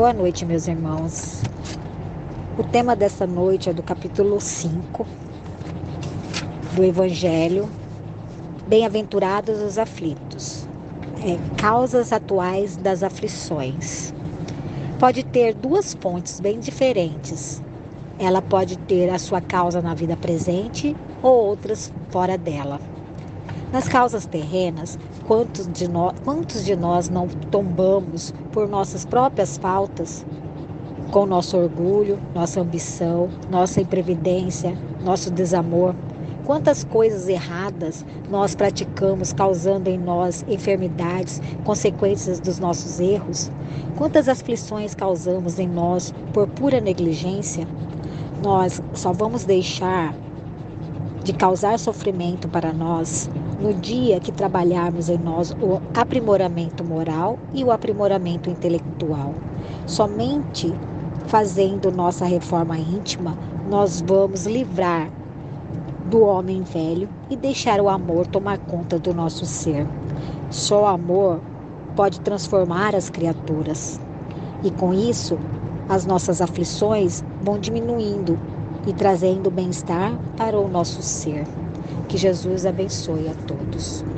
Boa noite, meus irmãos. O tema dessa noite é do capítulo 5 do Evangelho. Bem-aventurados os aflitos. É, causas atuais das aflições. Pode ter duas pontes bem diferentes. Ela pode ter a sua causa na vida presente ou outras fora dela. Nas causas terrenas, quantos de, nós, quantos de nós não tombamos por nossas próprias faltas, com nosso orgulho, nossa ambição, nossa imprevidência, nosso desamor? Quantas coisas erradas nós praticamos, causando em nós enfermidades, consequências dos nossos erros? Quantas aflições causamos em nós por pura negligência? Nós só vamos deixar de causar sofrimento para nós no dia que trabalharmos em nós o aprimoramento moral e o aprimoramento intelectual. Somente fazendo nossa reforma íntima, nós vamos livrar do homem velho e deixar o amor tomar conta do nosso ser. Só o amor pode transformar as criaturas. E com isso, as nossas aflições vão diminuindo e trazendo bem-estar para o nosso ser. Que Jesus abençoe a todos.